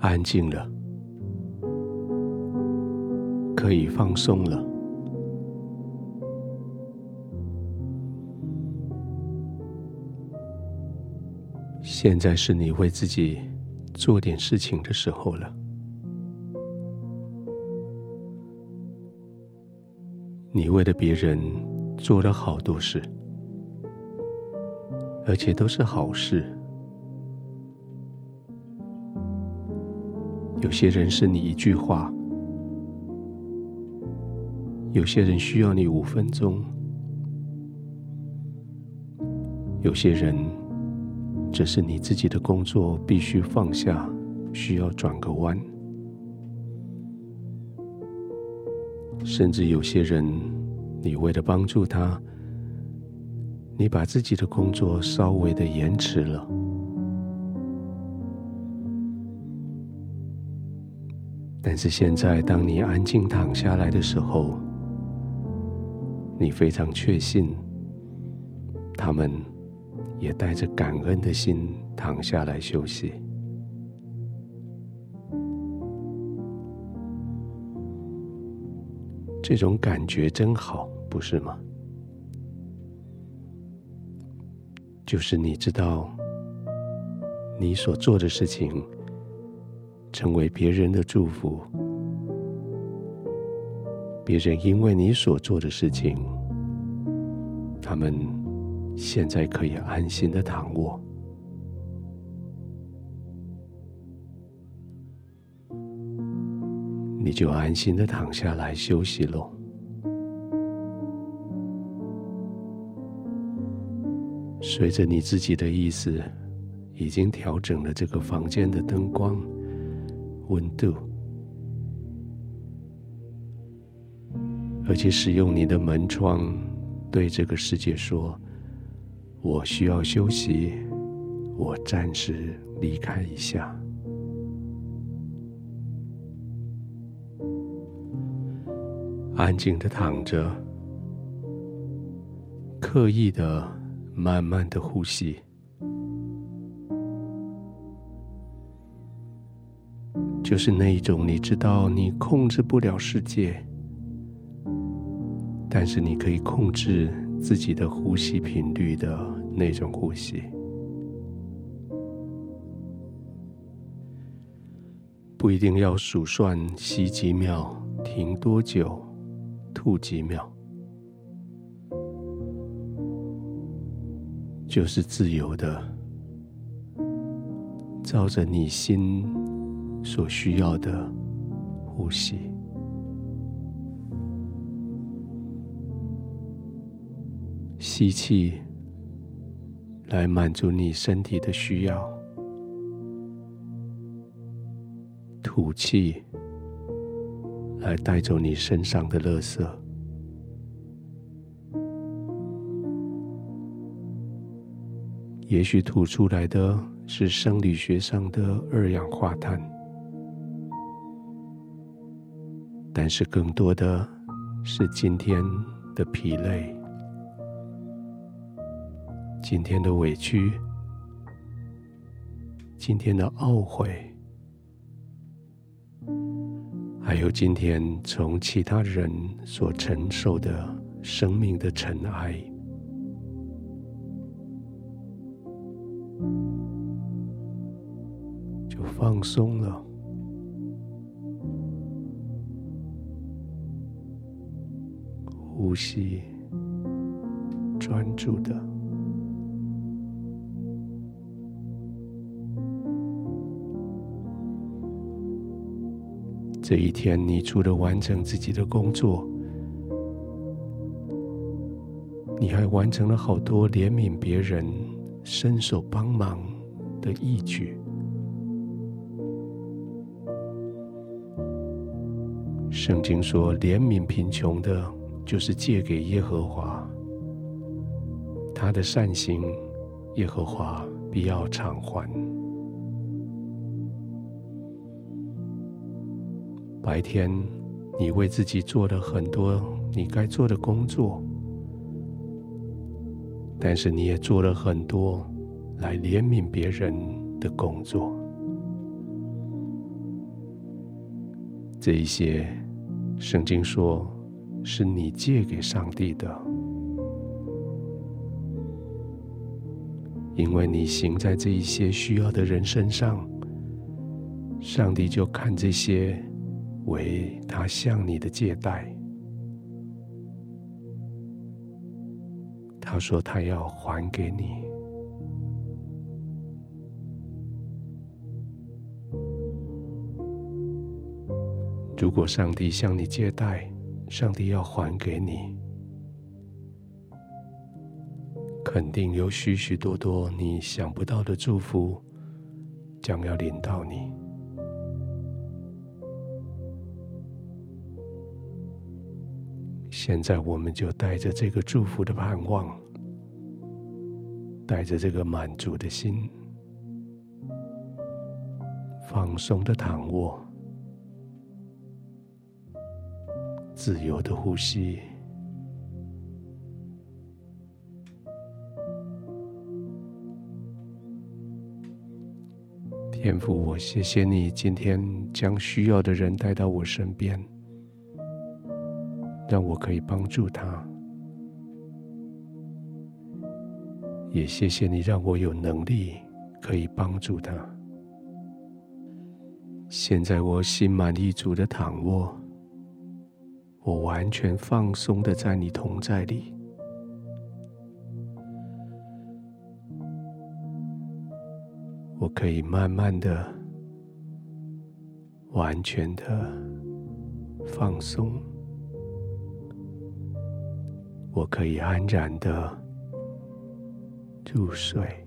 安静了，可以放松了。现在是你为自己做点事情的时候了。你为了别人做了好多事，而且都是好事。有些人是你一句话，有些人需要你五分钟，有些人只是你自己的工作必须放下，需要转个弯，甚至有些人，你为了帮助他，你把自己的工作稍微的延迟了。但是现在，当你安静躺下来的时候，你非常确信，他们也带着感恩的心躺下来休息。这种感觉真好，不是吗？就是你知道，你所做的事情。成为别人的祝福，别人因为你所做的事情，他们现在可以安心的躺卧，你就安心的躺下来休息喽。随着你自己的意思，已经调整了这个房间的灯光。温度，而且使用你的门窗对这个世界说：“我需要休息，我暂时离开一下。”安静的躺着，刻意的、慢慢的呼吸。就是那一种，你知道你控制不了世界，但是你可以控制自己的呼吸频率的那种呼吸。不一定要数算吸几秒，停多久，吐几秒，就是自由的，照着你心。所需要的呼吸，吸气来满足你身体的需要，吐气来带走你身上的垃圾。也许吐出来的是生理学上的二氧化碳。但是更多的是今天的疲累，今天的委屈，今天的懊悔，还有今天从其他人所承受的生命的尘埃，就放松了。呼吸，专注的。这一天，你除了完成自己的工作，你还完成了好多怜悯别人、伸手帮忙的义举。圣经说，怜悯贫穷的。就是借给耶和华，他的善行，耶和华必要偿还。白天，你为自己做了很多你该做的工作，但是你也做了很多来怜悯别人的工作。这一些，圣经说是你借给上帝的，因为你行在这一些需要的人身上，上帝就看这些为他向你的借贷。他说他要还给你。如果上帝向你借贷，上帝要还给你，肯定有许许多多你想不到的祝福将要临到你。现在，我们就带着这个祝福的盼望，带着这个满足的心，放松的躺卧。自由的呼吸，天父，我谢谢你今天将需要的人带到我身边，让我可以帮助他。也谢谢你让我有能力可以帮助他。现在我心满意足的躺卧。我完全放松的在你同在里，我可以慢慢的、完全的放松，我可以安然的入睡。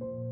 you